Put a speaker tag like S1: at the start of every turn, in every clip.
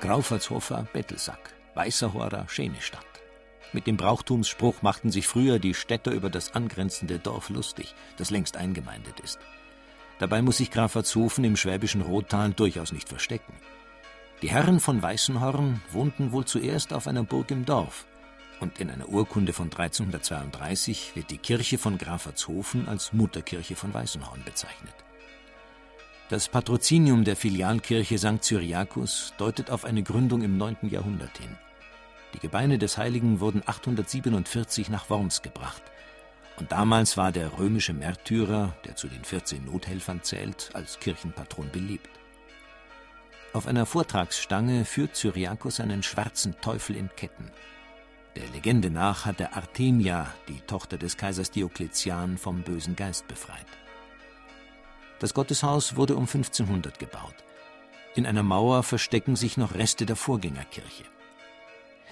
S1: Graufertshofer Bettelsack, Weißerhorer Schenestadt. Mit dem Brauchtumsspruch machten sich früher die Städter über das angrenzende Dorf lustig, das längst eingemeindet ist. Dabei muss sich Graffertshofen im schwäbischen Rottal durchaus nicht verstecken. Die Herren von Weißenhorn wohnten wohl zuerst auf einer Burg im Dorf, und in einer Urkunde von 1332 wird die Kirche von Graffertshofen als Mutterkirche von Weißenhorn bezeichnet. Das Patrozinium der Filialkirche St. Cyriakus deutet auf eine Gründung im 9. Jahrhundert hin. Die Gebeine des Heiligen wurden 847 nach Worms gebracht. Und damals war der römische Märtyrer, der zu den 14 Nothelfern zählt, als Kirchenpatron beliebt. Auf einer Vortragsstange führt Cyriakus einen schwarzen Teufel in Ketten. Der Legende nach hat er Artemia, die Tochter des Kaisers Diokletian, vom bösen Geist befreit. Das Gotteshaus wurde um 1500 gebaut. In einer Mauer verstecken sich noch Reste der Vorgängerkirche.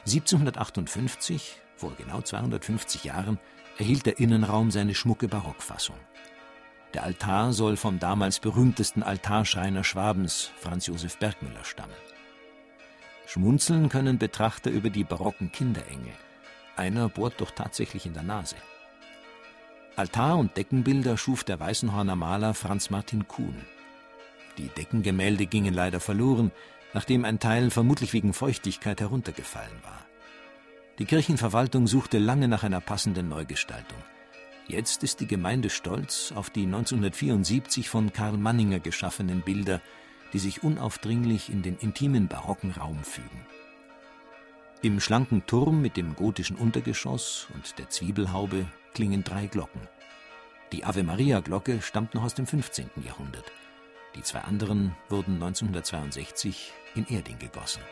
S1: 1758, vor genau 250 Jahren, erhielt der Innenraum seine schmucke Barockfassung. Der Altar soll vom damals berühmtesten Altarschreiner Schwabens, Franz Josef Bergmüller, stammen. Schmunzeln können Betrachter über die barocken Kinderengel. Einer bohrt doch tatsächlich in der Nase. Altar und Deckenbilder schuf der Weißenhorner Maler Franz Martin Kuhn. Die Deckengemälde gingen leider verloren, nachdem ein Teil vermutlich wegen Feuchtigkeit heruntergefallen war. Die Kirchenverwaltung suchte lange nach einer passenden Neugestaltung. Jetzt ist die Gemeinde stolz auf die 1974 von Karl Manninger geschaffenen Bilder, die sich unaufdringlich in den intimen barocken Raum fügen. Im schlanken Turm mit dem gotischen Untergeschoss und der Zwiebelhaube klingen drei Glocken. Die Ave Maria Glocke stammt noch aus dem 15. Jahrhundert. Die zwei anderen wurden 1962 in Erding gegossen